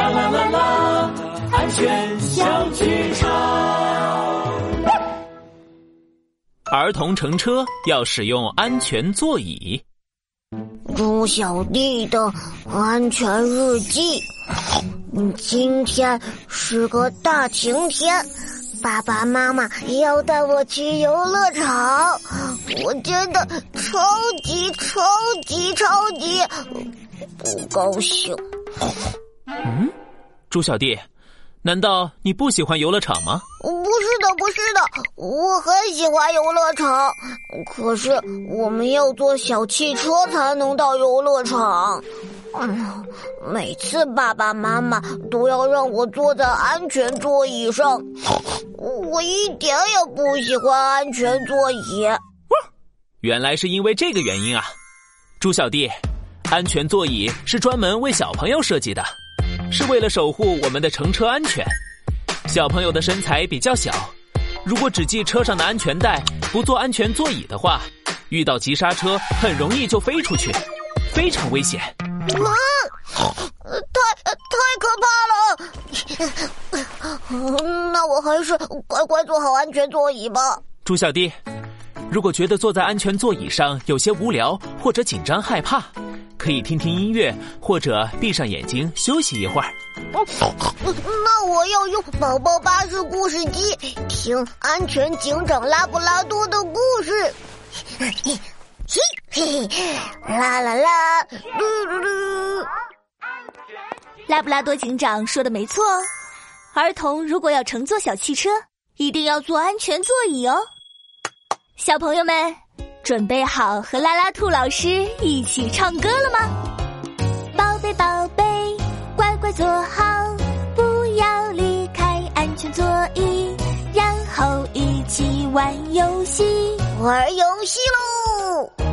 啦啦啦啦，安全小剧场。儿童乘车要使用安全座椅。猪小弟的安全日记。今天是个大晴天，爸爸妈妈要带我去游乐场，我真的超级超级超级不高兴。嗯，猪小弟，难道你不喜欢游乐场吗？不是的，不是的，我很喜欢游乐场。可是我们要坐小汽车才能到游乐场。嗯，每次爸爸妈妈都要让我坐在安全座椅上，我一点也不喜欢安全座椅。原来是因为这个原因啊，猪小弟，安全座椅是专门为小朋友设计的。是为了守护我们的乘车安全。小朋友的身材比较小，如果只系车上的安全带，不坐安全座椅的话，遇到急刹车很容易就飞出去，非常危险。啊！太太可怕了！那我还是乖乖坐好安全座椅吧。猪小弟，如果觉得坐在安全座椅上有些无聊或者紧张害怕。可以听听音乐，或者闭上眼睛休息一会儿。那我要用宝宝巴士故事机听安全警长拉布拉多的故事。嘿嘿，啦啦啦，噜噜噜。拉布拉多警长说的没错，儿童如果要乘坐小汽车，一定要坐安全座椅哦。小朋友们。准备好和拉拉兔老师一起唱歌了吗？宝贝宝贝，乖乖坐好，不要离开安全座椅，然后一起玩游戏。玩游戏喽！